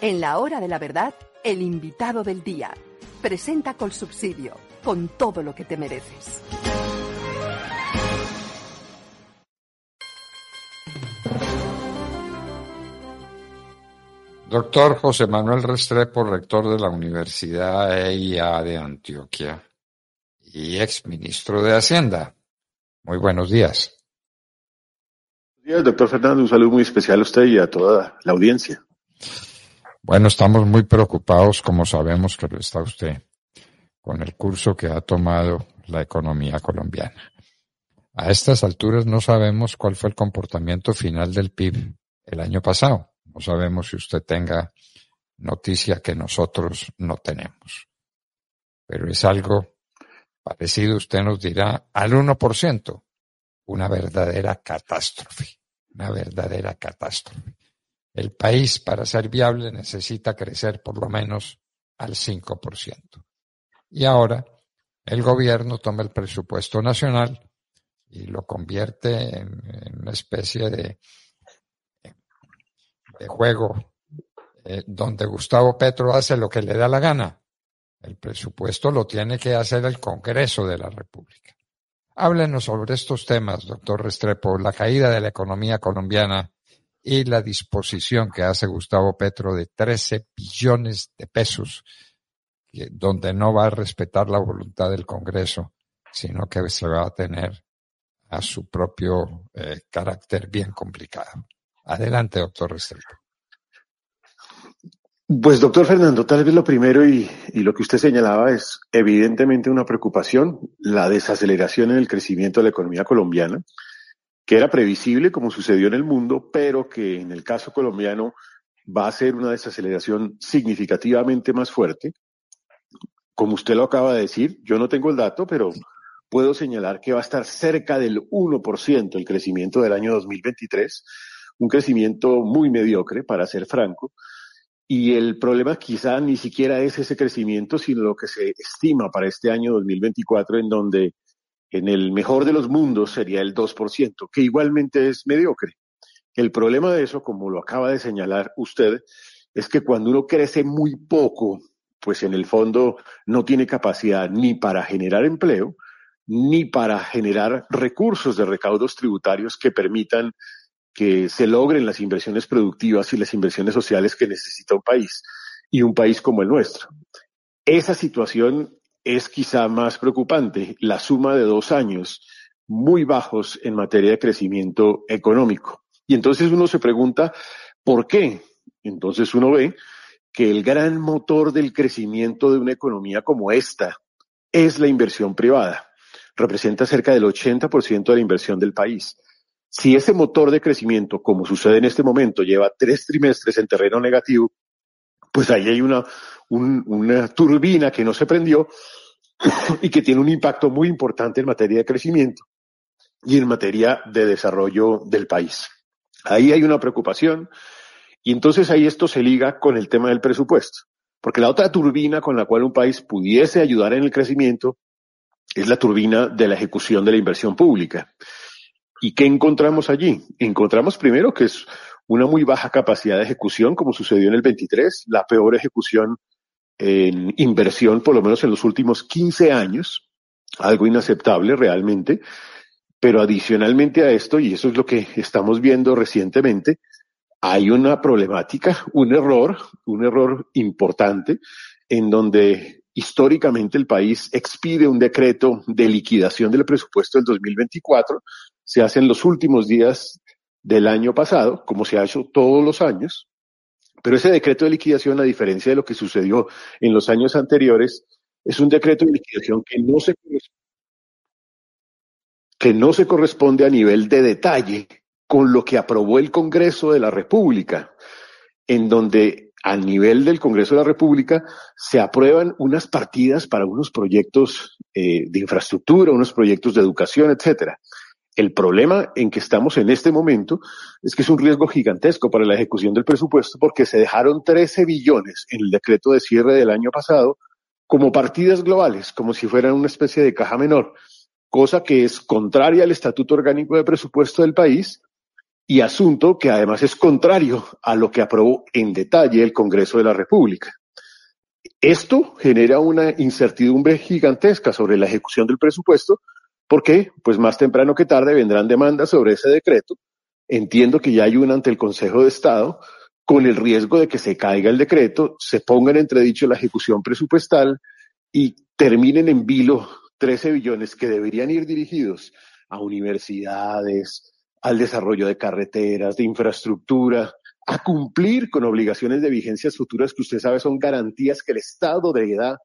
En la hora de la verdad, el invitado del día presenta con subsidio, con todo lo que te mereces. Doctor José Manuel Restrepo, rector de la Universidad EIA de Antioquia y ex ministro de Hacienda. Muy buenos días. Buenos días, doctor Fernando. Un saludo muy especial a usted y a toda la audiencia. Bueno, estamos muy preocupados, como sabemos que lo está usted, con el curso que ha tomado la economía colombiana. A estas alturas no sabemos cuál fue el comportamiento final del PIB el año pasado. No sabemos si usted tenga noticia que nosotros no tenemos. Pero es algo parecido, usted nos dirá, al 1%. Una verdadera catástrofe. Una verdadera catástrofe. El país, para ser viable, necesita crecer por lo menos al 5%. Y ahora el gobierno toma el presupuesto nacional y lo convierte en, una especie de de juego eh, donde Gustavo Petro hace lo que le da la gana. El presupuesto lo tiene que hacer el Congreso de la República. Háblenos sobre estos temas, doctor Restrepo, la caída de la economía colombiana y la disposición que hace Gustavo Petro de 13 billones de pesos, donde no va a respetar la voluntad del Congreso, sino que se va a tener a su propio eh, carácter bien complicado. Adelante, doctor Restrepo. Pues, doctor Fernando, tal vez lo primero y, y, lo que usted señalaba es evidentemente una preocupación, la desaceleración en el crecimiento de la economía colombiana, que era previsible como sucedió en el mundo, pero que en el caso colombiano va a ser una desaceleración significativamente más fuerte. Como usted lo acaba de decir, yo no tengo el dato, pero puedo señalar que va a estar cerca del 1% el crecimiento del año 2023 un crecimiento muy mediocre, para ser franco, y el problema quizá ni siquiera es ese crecimiento, sino lo que se estima para este año 2024, en donde en el mejor de los mundos sería el 2%, que igualmente es mediocre. El problema de eso, como lo acaba de señalar usted, es que cuando uno crece muy poco, pues en el fondo no tiene capacidad ni para generar empleo, ni para generar recursos de recaudos tributarios que permitan que se logren las inversiones productivas y las inversiones sociales que necesita un país y un país como el nuestro. Esa situación es quizá más preocupante, la suma de dos años muy bajos en materia de crecimiento económico. Y entonces uno se pregunta, ¿por qué? Entonces uno ve que el gran motor del crecimiento de una economía como esta es la inversión privada. Representa cerca del 80% de la inversión del país. Si ese motor de crecimiento, como sucede en este momento, lleva tres trimestres en terreno negativo, pues ahí hay una, una turbina que no se prendió y que tiene un impacto muy importante en materia de crecimiento y en materia de desarrollo del país. Ahí hay una preocupación y entonces ahí esto se liga con el tema del presupuesto, porque la otra turbina con la cual un país pudiese ayudar en el crecimiento es la turbina de la ejecución de la inversión pública. ¿Y qué encontramos allí? Encontramos primero que es una muy baja capacidad de ejecución, como sucedió en el 23, la peor ejecución en inversión, por lo menos en los últimos 15 años, algo inaceptable realmente, pero adicionalmente a esto, y eso es lo que estamos viendo recientemente, hay una problemática, un error, un error importante, en donde históricamente el país expide un decreto de liquidación del presupuesto del 2024 se hace en los últimos días del año pasado, como se ha hecho todos los años, pero ese decreto de liquidación, a diferencia de lo que sucedió en los años anteriores, es un decreto de liquidación que no se, que no se corresponde a nivel de detalle con lo que aprobó el Congreso de la República. en donde a nivel del Congreso de la República se aprueban unas partidas para unos proyectos eh, de infraestructura, unos proyectos de educación, etcétera. El problema en que estamos en este momento es que es un riesgo gigantesco para la ejecución del presupuesto porque se dejaron 13 billones en el decreto de cierre del año pasado como partidas globales, como si fueran una especie de caja menor, cosa que es contraria al Estatuto Orgánico de Presupuesto del país y asunto que además es contrario a lo que aprobó en detalle el Congreso de la República. Esto genera una incertidumbre gigantesca sobre la ejecución del presupuesto, porque pues más temprano que tarde vendrán demandas sobre ese decreto. Entiendo que ya hay una ante el Consejo de Estado, con el riesgo de que se caiga el decreto, se ponga en entredicho la ejecución presupuestal y terminen en vilo 13 billones que deberían ir dirigidos a universidades, al desarrollo de carreteras, de infraestructura, a cumplir con obligaciones de vigencias futuras que usted sabe son garantías que el Estado le da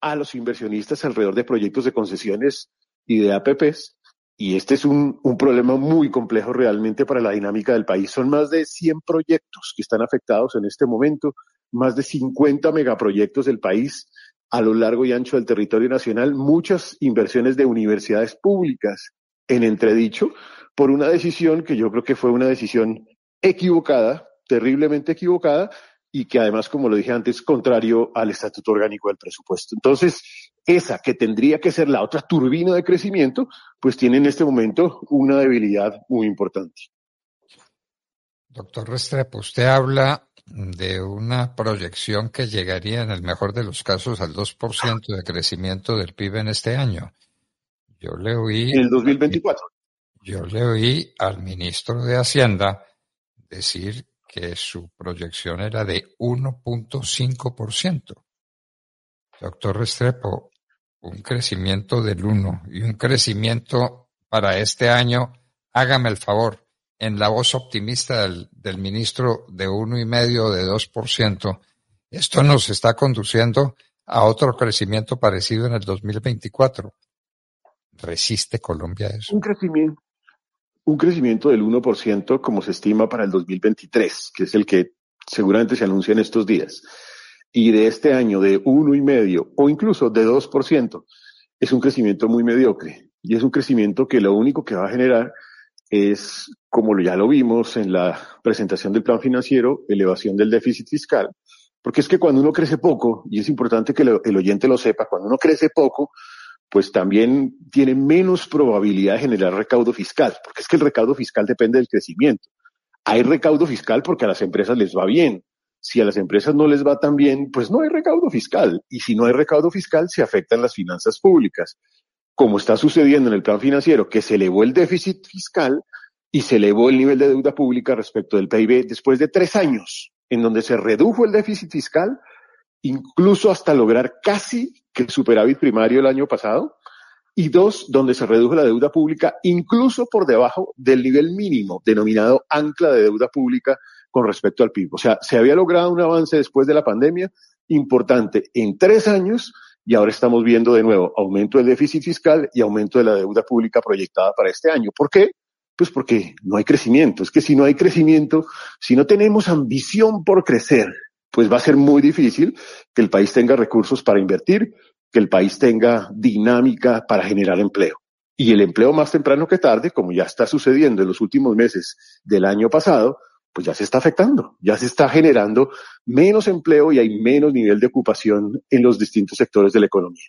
a los inversionistas alrededor de proyectos de concesiones y de APPs. Y este es un, un, problema muy complejo realmente para la dinámica del país. Son más de 100 proyectos que están afectados en este momento, más de 50 megaproyectos del país a lo largo y ancho del territorio nacional, muchas inversiones de universidades públicas en entredicho por una decisión que yo creo que fue una decisión equivocada, terriblemente equivocada, y que además, como lo dije antes, contrario al estatuto orgánico del presupuesto. Entonces, esa que tendría que ser la otra turbina de crecimiento, pues tiene en este momento una debilidad muy importante. Doctor Restrepo, usted habla de una proyección que llegaría en el mejor de los casos al 2% de crecimiento del PIB en este año. Yo le oí. En el 2024. Yo le oí al ministro de Hacienda decir que su proyección era de 1.5%. Doctor Restrepo, un crecimiento del 1 y un crecimiento para este año, hágame el favor, en la voz optimista del, ministro de uno y medio de 2%, esto nos está conduciendo a otro crecimiento parecido en el 2024. ¿Resiste Colombia eso? Un crecimiento, un crecimiento del 1% como se estima para el 2023, que es el que seguramente se anuncia en estos días. Y de este año de uno y medio o incluso de 2%, es un crecimiento muy mediocre. Y es un crecimiento que lo único que va a generar es, como ya lo vimos en la presentación del plan financiero, elevación del déficit fiscal. Porque es que cuando uno crece poco, y es importante que el oyente lo sepa, cuando uno crece poco, pues también tiene menos probabilidad de generar recaudo fiscal, porque es que el recaudo fiscal depende del crecimiento. Hay recaudo fiscal porque a las empresas les va bien. Si a las empresas no les va tan bien, pues no hay recaudo fiscal. Y si no hay recaudo fiscal, se afectan las finanzas públicas. Como está sucediendo en el plan financiero, que se elevó el déficit fiscal y se elevó el nivel de deuda pública respecto del PIB después de tres años, en donde se redujo el déficit fiscal, incluso hasta lograr casi que el superávit primario el año pasado, y dos, donde se redujo la deuda pública incluso por debajo del nivel mínimo denominado ancla de deuda pública con respecto al PIB. O sea, se había logrado un avance después de la pandemia importante en tres años y ahora estamos viendo de nuevo aumento del déficit fiscal y aumento de la deuda pública proyectada para este año. ¿Por qué? Pues porque no hay crecimiento. Es que si no hay crecimiento, si no tenemos ambición por crecer, pues va a ser muy difícil que el país tenga recursos para invertir, que el país tenga dinámica para generar empleo. Y el empleo más temprano que tarde, como ya está sucediendo en los últimos meses del año pasado, pues ya se está afectando, ya se está generando menos empleo y hay menos nivel de ocupación en los distintos sectores de la economía.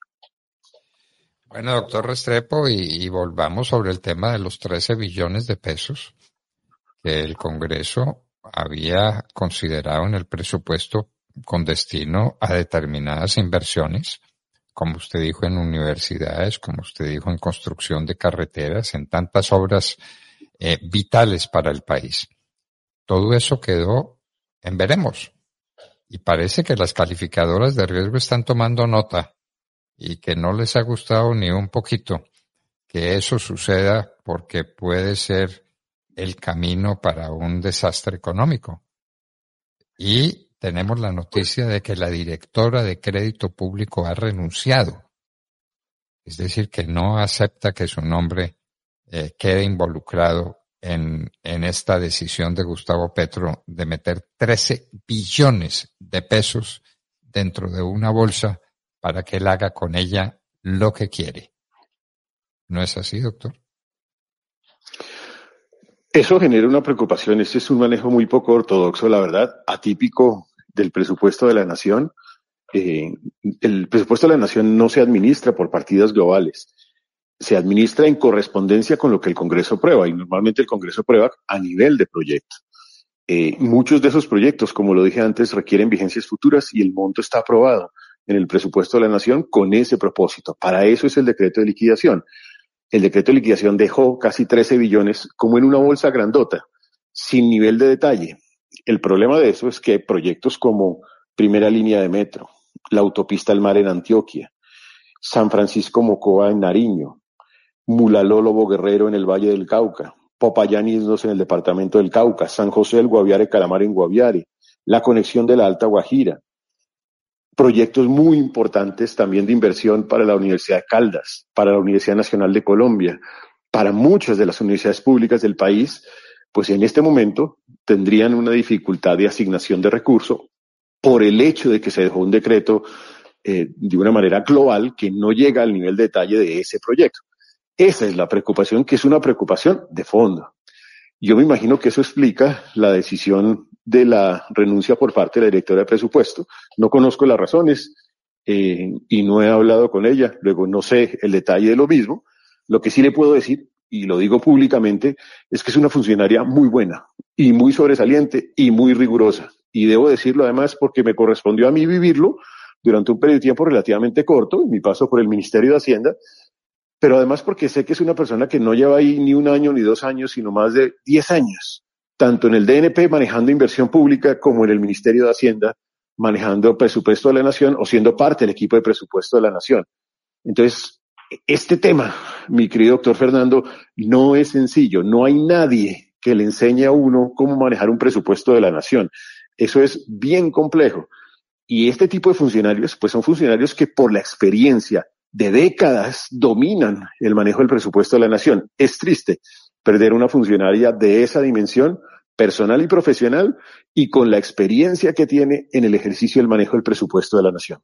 Bueno, doctor Restrepo, y, y volvamos sobre el tema de los 13 billones de pesos que el Congreso había considerado en el presupuesto con destino a determinadas inversiones, como usted dijo en universidades, como usted dijo en construcción de carreteras, en tantas obras eh, vitales para el país. Todo eso quedó en veremos. Y parece que las calificadoras de riesgo están tomando nota y que no les ha gustado ni un poquito que eso suceda porque puede ser el camino para un desastre económico. Y tenemos la noticia de que la directora de crédito público ha renunciado. Es decir, que no acepta que su nombre eh, quede involucrado en, en esta decisión de Gustavo Petro de meter 13 billones de pesos dentro de una bolsa para que él haga con ella lo que quiere. ¿No es así, doctor? Eso genera una preocupación. Este es un manejo muy poco ortodoxo, la verdad, atípico del presupuesto de la nación. Eh, el presupuesto de la nación no se administra por partidas globales, se administra en correspondencia con lo que el Congreso aprueba y normalmente el Congreso aprueba a nivel de proyecto. Eh, muchos de esos proyectos, como lo dije antes, requieren vigencias futuras y el monto está aprobado en el presupuesto de la nación con ese propósito. Para eso es el decreto de liquidación. El decreto de liquidación dejó casi 13 billones como en una bolsa grandota, sin nivel de detalle. El problema de eso es que proyectos como primera línea de metro, la autopista al mar en Antioquia, San Francisco Mocoa en Nariño, Mulalólobo Guerrero en el Valle del Cauca, Popayán en el departamento del Cauca, San José del Guaviare Calamar en Guaviare, la conexión de la Alta Guajira, proyectos muy importantes también de inversión para la Universidad de Caldas, para la Universidad Nacional de Colombia, para muchas de las universidades públicas del país, pues en este momento tendrían una dificultad de asignación de recursos por el hecho de que se dejó un decreto eh, de una manera global que no llega al nivel de detalle de ese proyecto. Esa es la preocupación, que es una preocupación de fondo. Yo me imagino que eso explica la decisión de la renuncia por parte de la directora de presupuesto. No conozco las razones eh, y no he hablado con ella. Luego no sé el detalle de lo mismo. Lo que sí le puedo decir, y lo digo públicamente, es que es una funcionaria muy buena y muy sobresaliente y muy rigurosa. Y debo decirlo además porque me correspondió a mí vivirlo durante un periodo de tiempo relativamente corto, mi paso por el Ministerio de Hacienda, pero además porque sé que es una persona que no lleva ahí ni un año ni dos años, sino más de diez años, tanto en el DNP manejando inversión pública como en el Ministerio de Hacienda manejando presupuesto de la nación o siendo parte del equipo de presupuesto de la nación. Entonces, este tema, mi querido doctor Fernando, no es sencillo. No hay nadie que le enseñe a uno cómo manejar un presupuesto de la nación. Eso es bien complejo. Y este tipo de funcionarios, pues son funcionarios que por la experiencia de décadas dominan el manejo del presupuesto de la nación. Es triste perder una funcionaria de esa dimensión personal y profesional y con la experiencia que tiene en el ejercicio del manejo del presupuesto de la nación.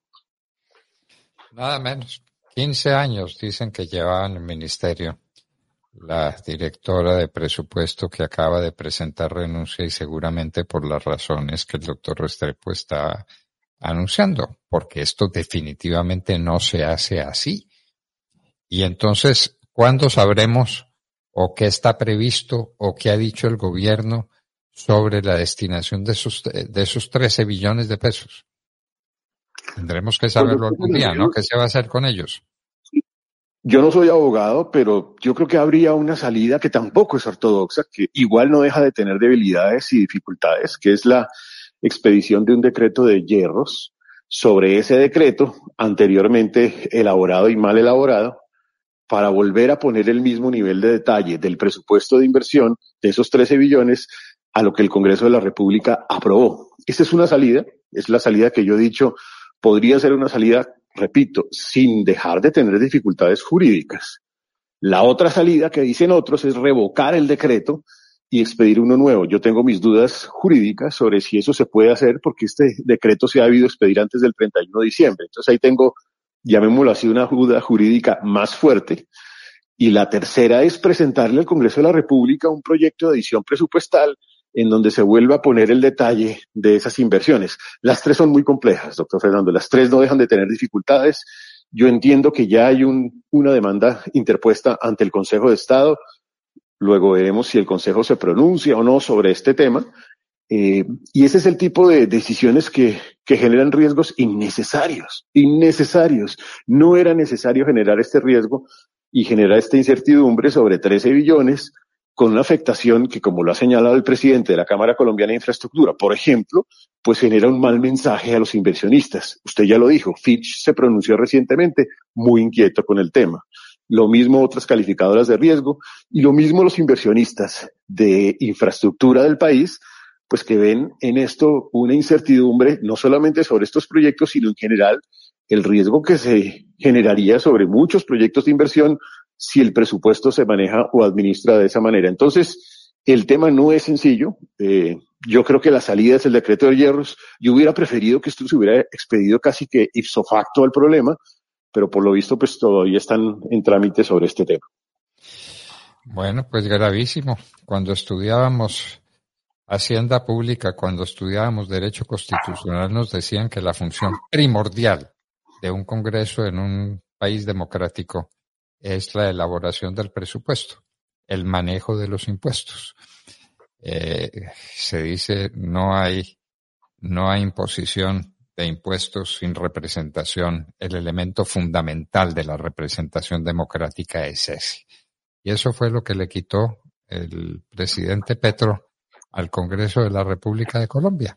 Nada menos. 15 años dicen que lleva en el ministerio la directora de presupuesto que acaba de presentar renuncia y seguramente por las razones que el doctor Restrepo está anunciando, porque esto definitivamente no se hace así. Y entonces, ¿cuándo sabremos o qué está previsto o qué ha dicho el gobierno sobre la destinación de esos, de esos 13 billones de pesos? Tendremos que saberlo algún día, ¿no? ¿Qué se va a hacer con ellos? Yo no soy abogado, pero yo creo que habría una salida que tampoco es ortodoxa, que igual no deja de tener debilidades y dificultades, que es la expedición de un decreto de hierros sobre ese decreto anteriormente elaborado y mal elaborado para volver a poner el mismo nivel de detalle del presupuesto de inversión de esos 13 billones a lo que el Congreso de la República aprobó. Esta es una salida, es la salida que yo he dicho, podría ser una salida, repito, sin dejar de tener dificultades jurídicas. La otra salida que dicen otros es revocar el decreto y expedir uno nuevo. Yo tengo mis dudas jurídicas sobre si eso se puede hacer porque este decreto se ha habido expedir antes del 31 de diciembre. Entonces ahí tengo, llamémoslo así, una duda jurídica más fuerte. Y la tercera es presentarle al Congreso de la República un proyecto de edición presupuestal en donde se vuelva a poner el detalle de esas inversiones. Las tres son muy complejas, doctor Fernando. Las tres no dejan de tener dificultades. Yo entiendo que ya hay un, una demanda interpuesta ante el Consejo de Estado Luego veremos si el Consejo se pronuncia o no sobre este tema. Eh, y ese es el tipo de decisiones que, que generan riesgos innecesarios, innecesarios. No era necesario generar este riesgo y generar esta incertidumbre sobre 13 billones con una afectación que, como lo ha señalado el presidente de la Cámara Colombiana de Infraestructura, por ejemplo, pues genera un mal mensaje a los inversionistas. Usted ya lo dijo, Fitch se pronunció recientemente muy inquieto con el tema lo mismo otras calificadoras de riesgo y lo mismo los inversionistas de infraestructura del país, pues que ven en esto una incertidumbre no solamente sobre estos proyectos, sino en general el riesgo que se generaría sobre muchos proyectos de inversión si el presupuesto se maneja o administra de esa manera. Entonces, El tema no es sencillo. Eh, yo creo que la salida es el decreto de hierros. Yo hubiera preferido que esto se hubiera expedido casi que ipso facto al problema, pero por lo visto pues todavía están en trámite sobre este tema. Bueno, pues gravísimo. Cuando estudiábamos Hacienda Pública, cuando estudiábamos Derecho Constitucional, nos decían que la función primordial de un Congreso en un país democrático es la elaboración del presupuesto, el manejo de los impuestos. Eh, se dice no hay, no hay imposición de impuestos sin representación. El elemento fundamental de la representación democrática es ese. Y eso fue lo que le quitó el presidente Petro al Congreso de la República de Colombia.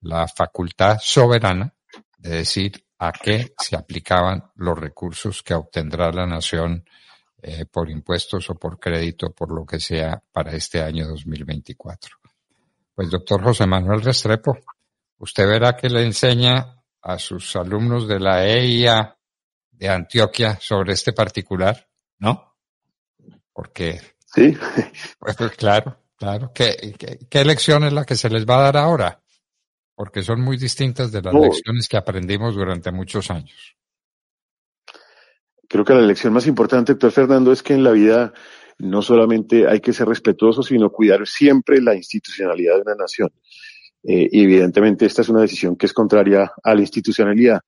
La facultad soberana de decir a qué se aplicaban los recursos que obtendrá la nación eh, por impuestos o por crédito, por lo que sea, para este año 2024. Pues doctor José Manuel Restrepo, usted verá que le enseña a sus alumnos de la EIA de Antioquia sobre este particular, ¿no? Porque. Sí. Pues, pues, claro, claro. ¿Qué, qué, lección es la que se les va a dar ahora? Porque son muy distintas de las lecciones que aprendimos durante muchos años. Creo que la lección más importante, doctor Fernando, es que en la vida no solamente hay que ser respetuoso, sino cuidar siempre la institucionalidad de una nación. Eh, y evidentemente esta es una decisión que es contraria a la institucionalidad.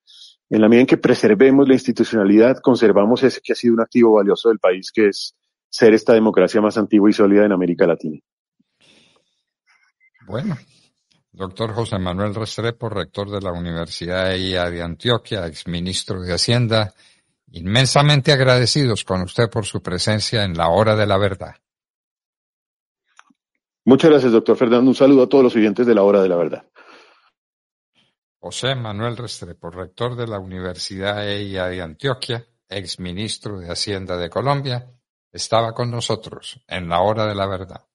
En la medida en que preservemos la institucionalidad, conservamos ese que ha sido un activo valioso del país, que es ser esta democracia más antigua y sólida en América Latina. Bueno, doctor José Manuel Restrepo, rector de la Universidad de Antioquia, exministro de Hacienda, inmensamente agradecidos con usted por su presencia en la hora de la verdad. Muchas gracias, doctor Fernando. Un saludo a todos los oyentes de la hora de la verdad. José Manuel Restrepo, rector de la Universidad EIA de Antioquia, exministro de Hacienda de Colombia, estaba con nosotros en la hora de la verdad.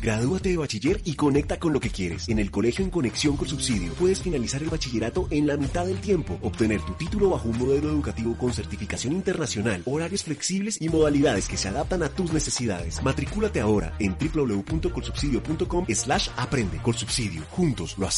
Gradúate de bachiller y conecta con lo que quieres. En el colegio en conexión con subsidio puedes finalizar el bachillerato en la mitad del tiempo, obtener tu título bajo un modelo educativo con certificación internacional, horarios flexibles y modalidades que se adaptan a tus necesidades. Matricúlate ahora en www.colsubsidio.com slash aprende. Colsubsidio. Juntos lo hacemos.